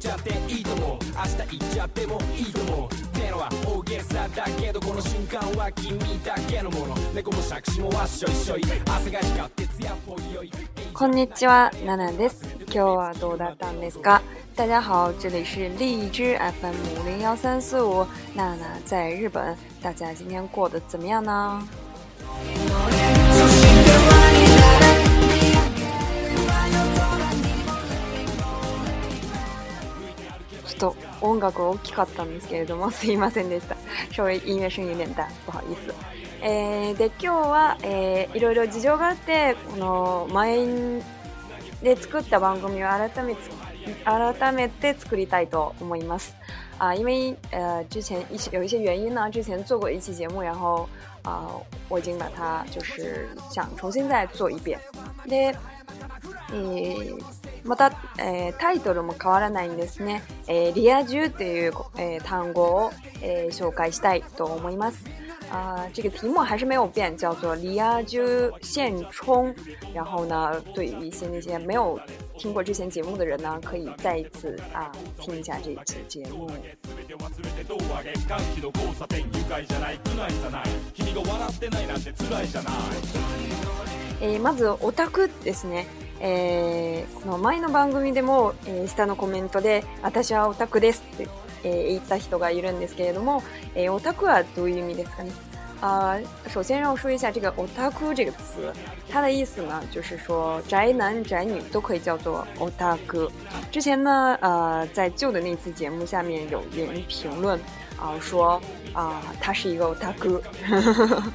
ちゃっていいと思う明日行っちゃってもいいと思うってのは大げさだけどこの瞬間は君だけのもの猫も杓子もわっしょいしょい汗が光ってっぽいよいこんにちは、ナナです。今日はどうだったんですか？大家好，这里是荔枝 FM 五零幺三四五，娜娜在日本。大家今天过得怎么样呢？と音楽大きかったんですけれども、すいませんでした。稍微音楽声有点大，不好意思。えー、で、今日は、えー、いろいろ事情があって、この前で作った番組を改め改めて作りたいと思います。啊，因为呃之前一些有一些原因呢，之前做过一期节目，然后啊、呃、我已经把它就是想重新再做一遍。で、えーまた、えー、タイトルも変わらないんですね、えー、リア充という、えー、単語を、えー、紹介したいと思います。啊、呃，这个题目还是没有变，叫做“离啊就现充”。然后呢，对于一些那些没有听过之前节目的人呢，可以再一次啊听一下这一期节目。えー、まずオタクですね。えー、この前の番組でも、えー、下のコメントで「私はオタクです」って、えー、言った人がいるんですけれども、えー、オタクはどういう意味ですかね呃，首先让我说一下这个 “otaku” 这个词，它的意思呢，就是说宅男宅女都可以叫做 “otaku”。之前呢，呃，在旧的那次节目下面有人评论啊、呃、说啊、呃，他是一个 “otaku”。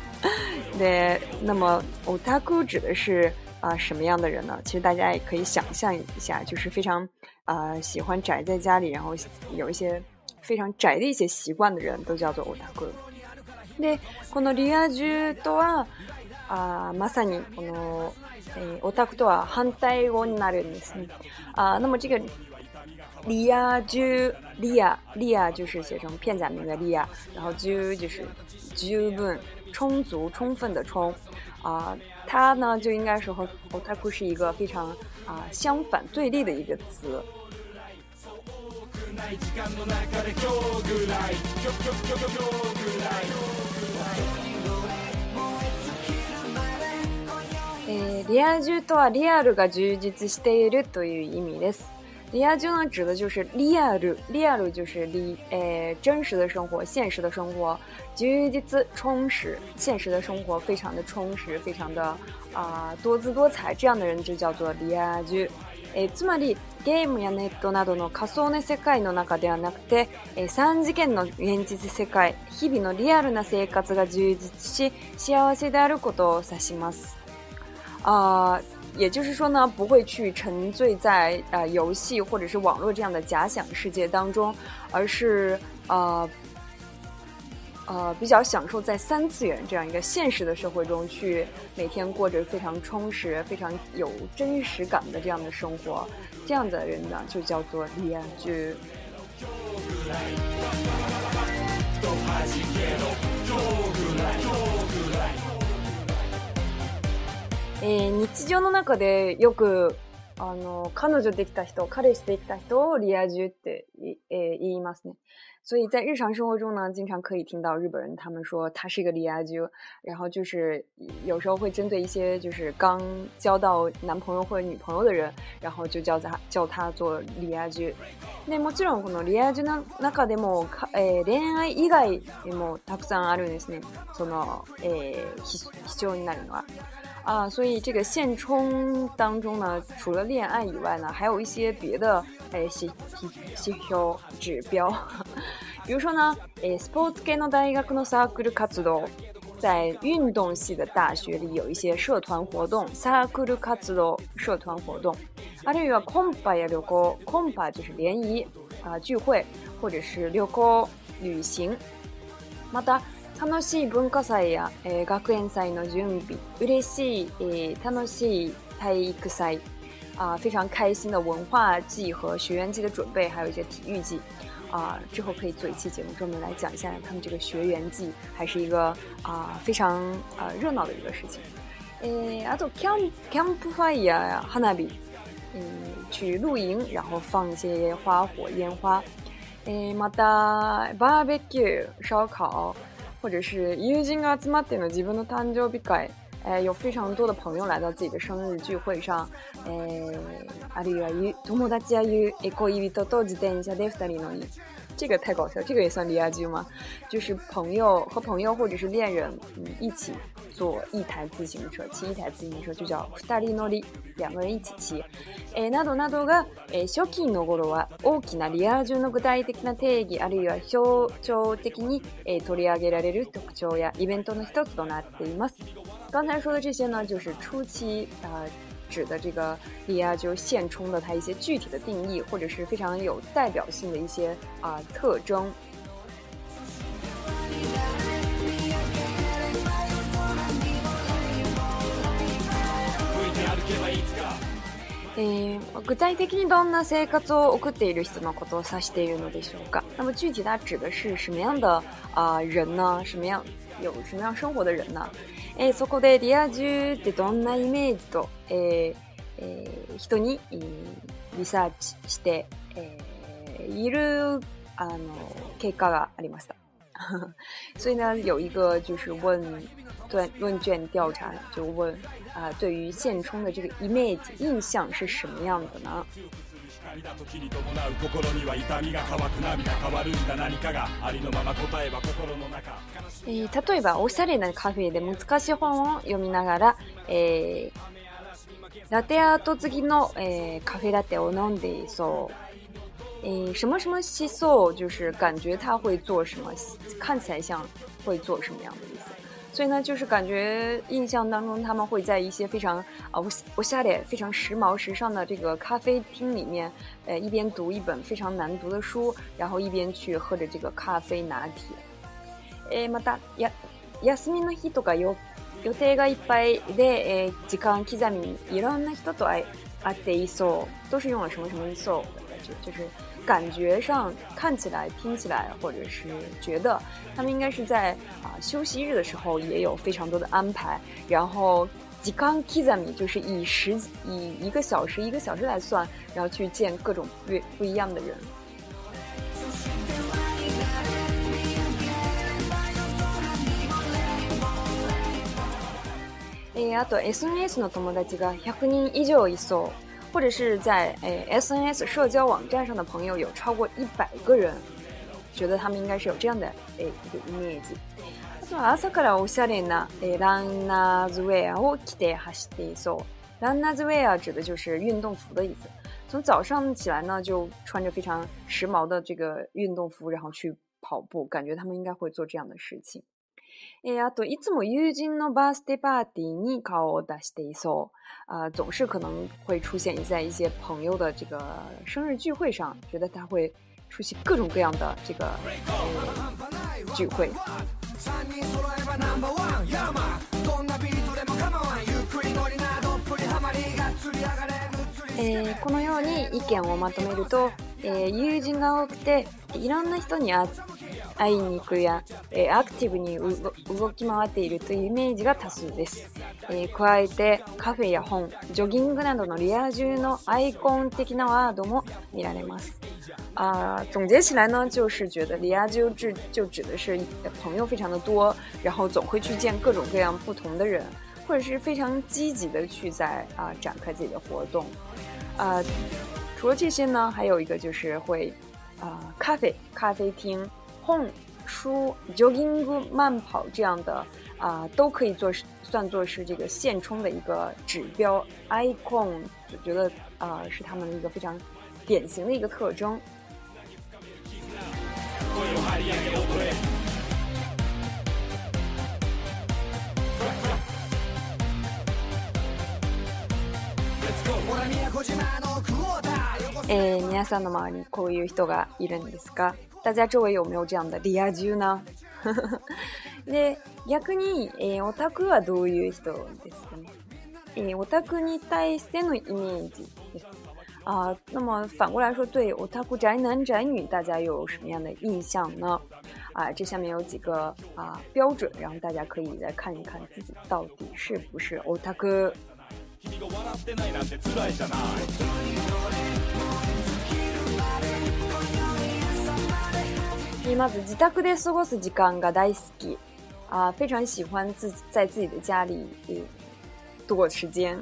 对，那么 “otaku” 指的是。啊，什么样的人呢？其实大家也可以想象一下，就是非常，呃，喜欢宅在家里，然后有一些非常宅的一些习惯的人，都叫做 otaku。でこのリアジュとは、あ、まさにこのオタクとは反対語になるんです。啊，那么这个リアジュリアリア就是写成片假名的リア，然后ジ就是ジュル，充足充分的充。啊，它呢就应该是和“太酷”是一个非常啊相反对立的一个词。诶，“リアル”とは“リアル”が充実しているという意味です。“リア呢，指的就是“リアル”，“リアル”就是“诶真实的生活，现实的生活”。基于的自充实，现实的生活非常的充实，非常的啊多姿多彩。这样的人就叫做リアル。えつまりゲームやネットなどの仮想の世界の中ではなくて、え三次元の現実世界、日々のリアルな生活が自意識しておせられることを指します。啊，也就是说呢，不会去沉醉在啊游戏或者是网络这样的假想世界当中，而是啊。呃，比较享受在三次元这样一个现实的社会中，去每天过着非常充实、非常有真实感的这样的生活，这样的人呢，就叫做恋剧。诶，日常の中でよく。あの、彼女できた人、彼氏できた人をリア充ってえ言いますね。所以在日常生活中呢，经常可以听到日本人他们说他是一个离家居，然后就是有时候会针对一些就是刚交到男朋友或者女朋友的人，然后就叫他叫他做离家居。でもちろんこのリア充の中でもえー、恋愛以外もたくさんあるんですね。その、えー、必必要になるのは。啊，所以这个现充当中呢，除了恋爱以外呢，还有一些别的诶 c P C P 指标，比如说呢，诶，スポーツ系の大学からさ、グル活動，在运动系的大学里有一些社团活动，サクル活動社团活动，あるいはコンパや旅行、コンパ就是联谊啊聚会或者是旅行旅行，また。楽しい文化祭や学園祭の準備、嬉しい楽しい体育祭。非常开心的文化季和学员季的准备，还有一些体育季。啊，之后可以做一期节目，专门来讲一下他们这个学员季，还是一个啊非常啊热闹的一个事情。えあとキャンキャンプファイヤー、花火。嗯，去露营，然后放一些花火、烟花。えまたバーベキュー、烧烤。或者是友人が集まっての自分の誕生日会，诶，有非常多的朋友来到自己的生日聚会上，诶，あるいは友達や友、一個一人と同時で下でふたりの这个太搞笑，这个也算离家聚吗？就是朋友和朋友或者是恋人一起。坐一台自行车，骑一台自行车就叫二人乗り，两个人一起骑。诶，などなどが、诶、初期の頃は大きなリア充の具体的な定義あるいは象徴的に取り上げられる特徴やイベントの一つとなっています。刚才说的这些呢，就是初期啊指的这个リア充现充的它一些具体的定义，或者是非常有代表性的一些啊特征。えー、具体的にどんな生活を送っている人のことを指しているのでしょうか那么具体它指的是什么样的呃、人呢？什么样有什么样生活的人呢？えー、そこでリア充ってどんなイメージと、えーえー、人に、えー、リサーチして、えー、いるあの結果がありました。所以呢，有一个就是问问卷调查，就问啊、呃，对于现充的这个 image 印象是什么样的呢？えー、例えばおしゃれなカフェで難しい本を読みながら、えー、ラテアート次きの、えー、カフェラテを飲んでいそう。嗯，什么什么西嗦，就是感觉他会做什么，看起来像会做什么样的意思。所以呢，就是感觉印象当中他们会在一些非常啊，我我下的非常时髦时尚的这个咖啡厅里面，呃，一边读一本非常难读的书，然后一边去喝着这个咖啡拿铁。诶，またや休みの日とか予予定がいっぱいで、え時間刻みいろんな人と会会っていそう。都是用了什么什么西嗦的感觉，就是。感觉上看起来、听起来，或者是觉得，他们应该是在啊休息日的时候也有非常多的安排。然后，k i 冈 a m i 就是以十以一个小时一个小时来算，然后去见各种不不一样的人。えあと SNS の友達が100人以上いそう。或者是在诶 SNS 社交网站上的朋友有超过一百个人，觉得他们应该是有这样的诶一个面积。从早上起来，我下连那，诶，ランナーズウェアを着て走っている。そう、ランナーズウェア指的就是运动服的意思。从早上起来呢，就穿着非常时髦的这个运动服，然后去跑步，感觉他们应该会做这样的事情。えー、あと、いつも友人のバースデーパーティーに顔を出していそう。あ、呃，总是可能会出现在一些朋友的这个生日聚会上，觉得他会出席各种各样的这个、呃、聚会。えー、このように意見をまとめると、えー、友人が多くていろんな人に会っ会いに行くや、えー、アクティブに動き回っているというイメージが多数です、えー、加えてカフェや本ジョギングなどのリア充のアイコン的なワードも見られます啊、总结起来呢，就是觉得 “liajiu” 指就指的是朋友非常的多，然后总会去见各种各样不同的人，或者是非常积极的去在啊、呃、展开自己的活动。啊、呃，除了这些呢，还有一个就是会啊咖啡咖啡厅。控书、jogging、慢跑这样的啊，都可以做，算作是这个现充的一个指标。I o n 就觉得啊，是他们的一个非常典型的一个特征。诶，你家人的周りこういう人がいるんですか？大家周围有没有这样的リア宅な？哈哈，对，逆にオタクはどういう人ですかね？オタクに対するイメージ。啊，那么反过来说，对，オタク宅男宅女大家有什么样的印象呢？啊，这下面有几个啊标准，然后大家可以来看一看自己到底是不是オタク。那自己大過说过自己が大好き。的啊，非常喜欢自己在自己的家里度过时间。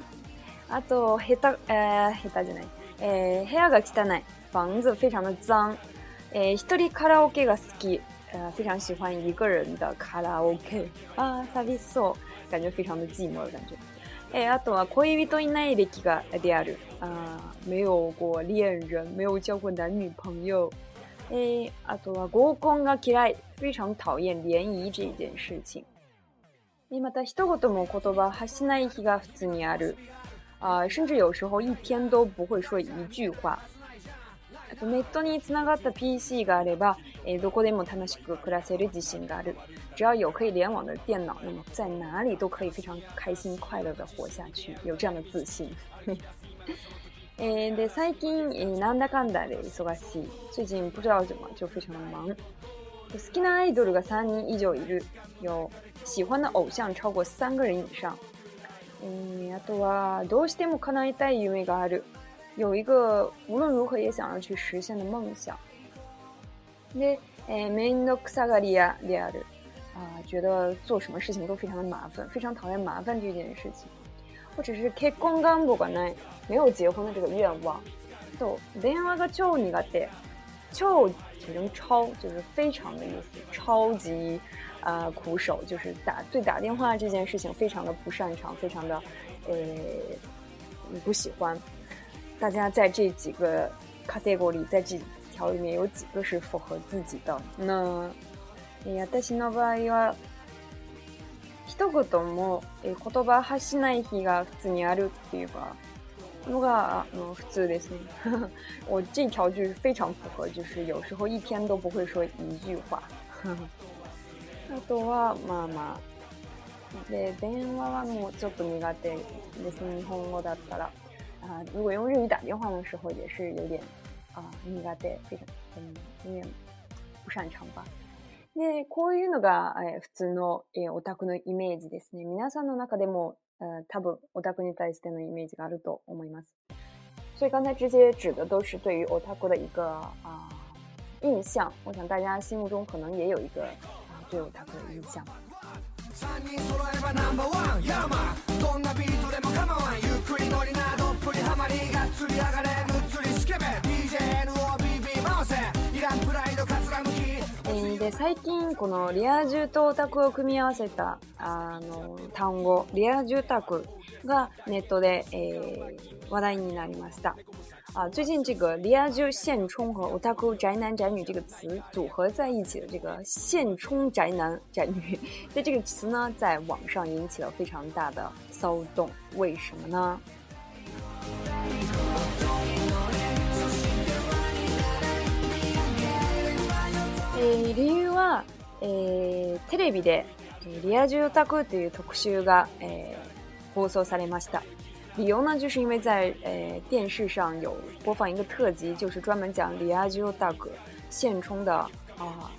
あと下手呃，下手じゃない。え、部屋が汚い、房子非常的脏。え、一人カラオケが好き、啊，非常喜欢一个人的卡拉 OK。啊，寂しそ感觉非常的寂寞的感觉。え、あとは恋人いない歴きがである、啊，没有过恋人，没有交过男女朋友。えー、あとは合コンが嫌い。非常討厌联谊这件事情。えー、また、一言も言葉発しない日が普通にある。あ甚至有时候一天都不会说一句话。あとネットにつながった PC があれば、えー、どこでも楽しく暮らせる自信がある。只要有可以联网的电脑，那么在哪里都可以非常开心快乐的活下去，有这样的自信。最近なんだかんだで忙しい。主人プロデューサーのマン。好きなアイドルが三人以上いる。有喜欢的偶像超过三个人以上。あとはどうしても叶えたい夢がある。有一个无论如何也想要去实现的梦想。ね、メインのくさがりやである。啊，觉得做什么事情都非常的麻烦，非常讨厌麻烦这件事情。或者是开光棍，不管哪，没有结婚的这个愿望。对，電話个超你个的，超只能超，就是非常的意思，超级啊苦手，就是打对打电话这件事情非常的不擅长，非常的呃不喜欢。大家在这几个 category，在这条里面有几个是符合自己的？那，私の場合は。一言も、えー、言葉発しない日が普通にあるっていうか、のが、あの、普通ですね。我这条句非常符合、就是有时候一天都不会说一句话。あとは、まあまあ。で、電話はもうちょっと苦手ですね。日本語だったら。あ呃，如果用日语打电话的时候，也是有点啊、苦手，非常嗯，有不擅长吧。で、こういうのが、えー、普通の、えー、オタクのイメージですね。皆さんの中でも、えー、多分オタクに対してのイメージがあると思います。所以刚才这些指的都是对于 otaku 的一个啊、呃、印象，我想大家心目中可能也有一个啊、呃、对 otaku 的印象。で、最近、このリア充とオタクを組み合わせた、あの、単語、リア充タクがネットで、えー、話題になりました。啊，最近这个“リア充是现充”和オタク宅男宅女”这个词组合在一起的这个“现充宅男宅女”，那 这个词呢，在网上引起了非常大的骚动。为什么呢？ー、理由は、えー、テレビで「えリア住宅」という特集が、えー、放送されました。理由呢，就是因为在呃电视上有播放一个特辑，就是专门讲里亚居大哥现充的啊，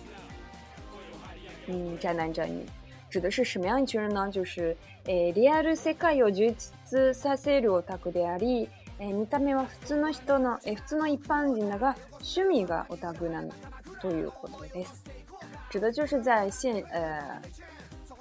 嗯，宅男宅女，指的是什么样一群人呢？就是诶、リアル世界を充実させるオタクであり、え見た目は普通の人の、え普通の一般人だが趣味がオタクなの。对于活的意思，指的就是在现呃，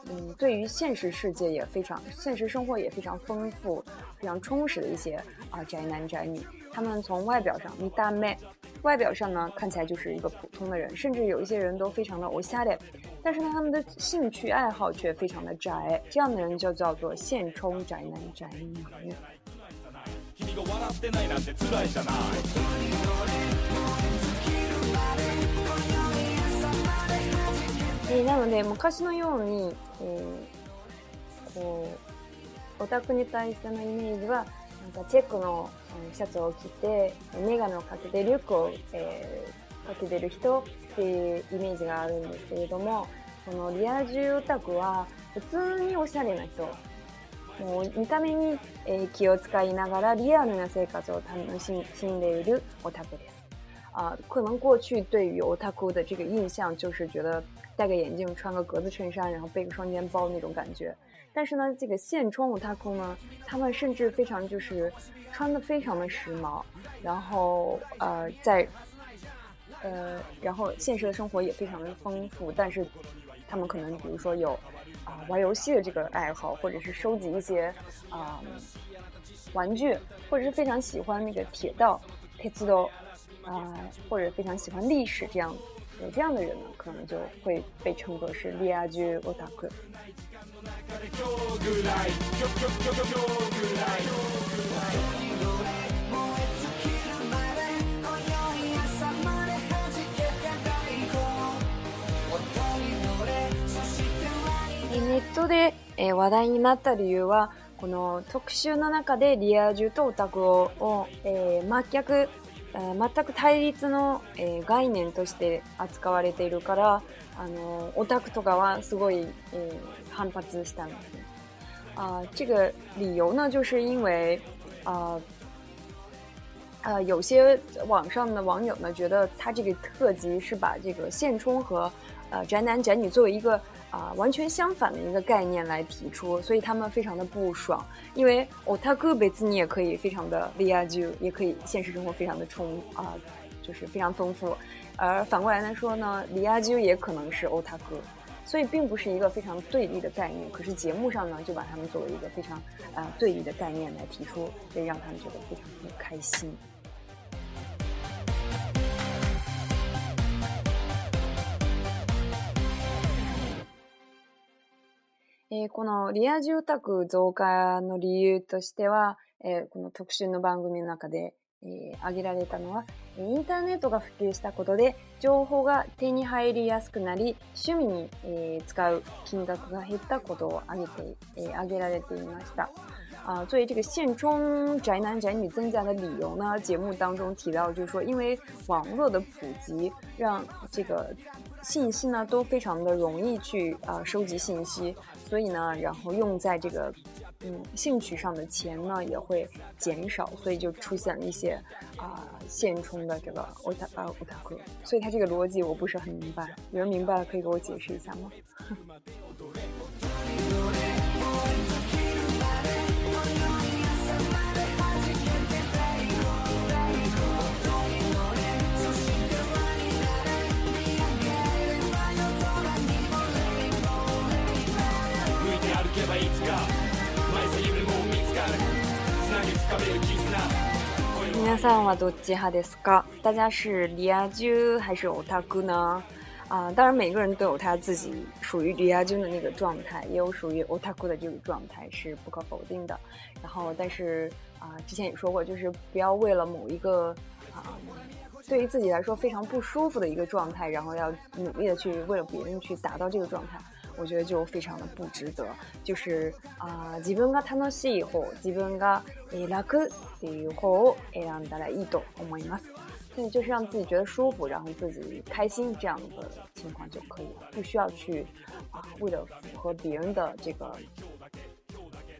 嗯，对于现实世界也非常，现实生活也非常丰富、非常充实的一些啊宅男宅女。他们从外表上，你大妹，外表上呢看起来就是一个普通的人，甚至有一些人都非常的 o s c 但是呢，他们的兴趣爱好却非常的宅。这样的人就叫做现充宅男宅女。えなので昔のように、えー、こうオタクに対してのイメージはなんかチェックのシャツを着て眼鏡をかけてリュックを、えー、かけてる人っていうイメージがあるんですけれどもこのリア充オタクは普通におしゃれな人もう見た目に、え気を使いながらリアルな生活を楽しんでいるオタクです。啊、呃，可能过去对于 otaku 的这个印象就是觉得戴个眼镜，穿个格子衬衫，然后背个双肩包那种感觉。但是呢，这个现充的踏空呢，他们甚至非常就是穿的非常的时髦，然后呃，在呃，然后现实的生活也非常的丰富。但是他们可能比如说有啊玩游戏的这个爱好，或者是收集一些啊玩具，或者是非常喜欢那个铁道铁道啊，或者非常喜欢历史这样。那这样的人呢，可能就会被称作是リア充オタク。ネットで、え話題になった理由はこの特集の中でリア充とオタクを、えー、真逆全く対立の、えー、概念として扱われているから、あのオタクとかはすごい、えー、反発したんですね。啊、这个理由呢，就是因为あ、啊、呃，有些网上的网友呢，觉得他这个特辑是把这个现充和呃宅男宅女作为一个啊，完全相反的一个概念来提出，所以他们非常的不爽，因为哦，他哥每次你也可以非常的李 i 茹，也可以现实生活非常的充啊，就是非常丰富，而反过来来说呢，李亚茹也可能是欧他哥，所以并不是一个非常对立的概念，可是节目上呢就把他们作为一个非常啊对立的概念来提出，所以让他们觉得非常的开心。えー、このリア住宅増加の理由としては、えー、この特集の番組の中で、えー、挙げられたのは、インターネットが普及したことで、情報が手に入りやすくなり、趣味に、えー、使う金額が減ったことを挙げて、えー、挙げられていました。啊，作为这个现充宅男宅女增加的理由呢，节目当中提到，就是说，因为网络的普及，让这个信息呢都非常的容易去啊、呃、收集信息，所以呢，然后用在这个，嗯，兴趣上的钱呢，也会减少，所以就出现了一些，啊，现充的这个我打啊我大哥，所以他这个逻辑我不是很明白，有人明白了可以给我解释一下吗？皆さんはどですか。大家是リアジ还是オタク呢？啊，当然每个人都有他自己属于リアジ的那个状态，也有属于オタク的这个状态是不可否定的。然后，但是啊，之前也说过，就是不要为了某一个啊，对于自己来说非常不舒服的一个状态，然后要努力的去为了别人去达到这个状态。我觉得就非常的不值得，就是啊，自分が楽しい方、自分が楽ていう方、え、あんたらいいと思います。那就是让自己觉得舒服，然后自己开心这样的情况就可以了，不需要去啊，为了符合别人的这个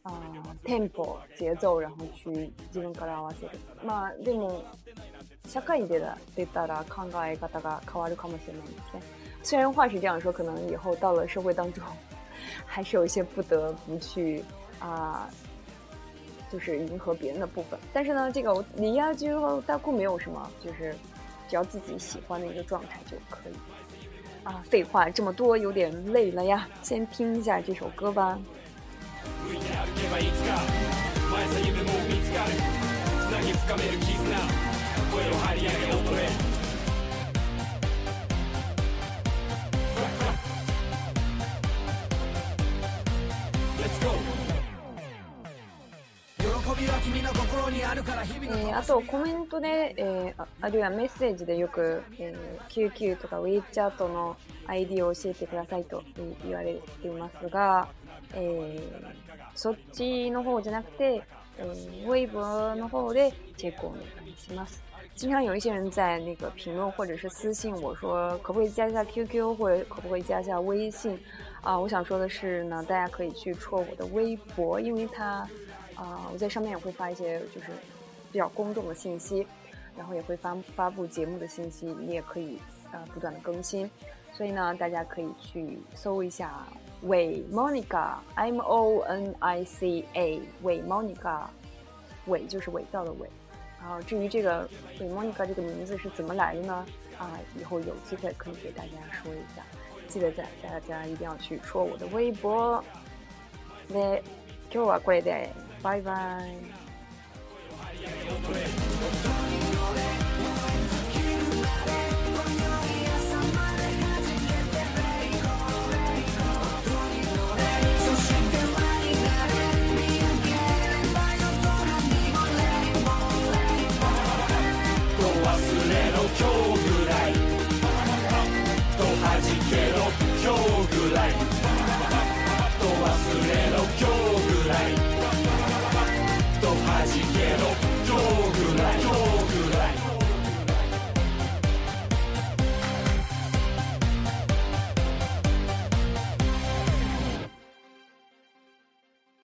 啊，tempo 节奏，然后去。まあでも社会で出たら考え方が変わるかもしれないですね。虽然话是这样说，可能以后到了社会当中，还是有一些不得不去啊，就是迎合别人的部分。但是呢，这个我你要就大裤没有什么，就是只要自己喜欢的一个状态就可以。啊，废话这么多，有点累了呀。先听一下这首歌吧。えー、あとコメントで、えー、あるいはメッセージでよく、えー、QQ とか WeChat の ID を教えてくださいと言われていますが、えそっちの方じゃなくて、えー、w e i b の方でチェックをお願いします。经常有一些人在那个评论或者是私信我说，可不可以加一下 QQ 或者可不可以加一下微信？啊，我想说的是呢，大家可以去戳我的微博，因为它。啊，我在上面也会发一些，就是比较公众的信息，然后也会发发布节目的信息，你也可以呃不断的更新。所以呢，大家可以去搜一下伪 Monica，M O N I C A，伪 Monica，伪就是伪造的伪。后至于这个伪 Monica 这个名字是怎么来的呢？啊，以后有机会可以给大家说一下。记得在大家一定要去戳我的微博。拜拜。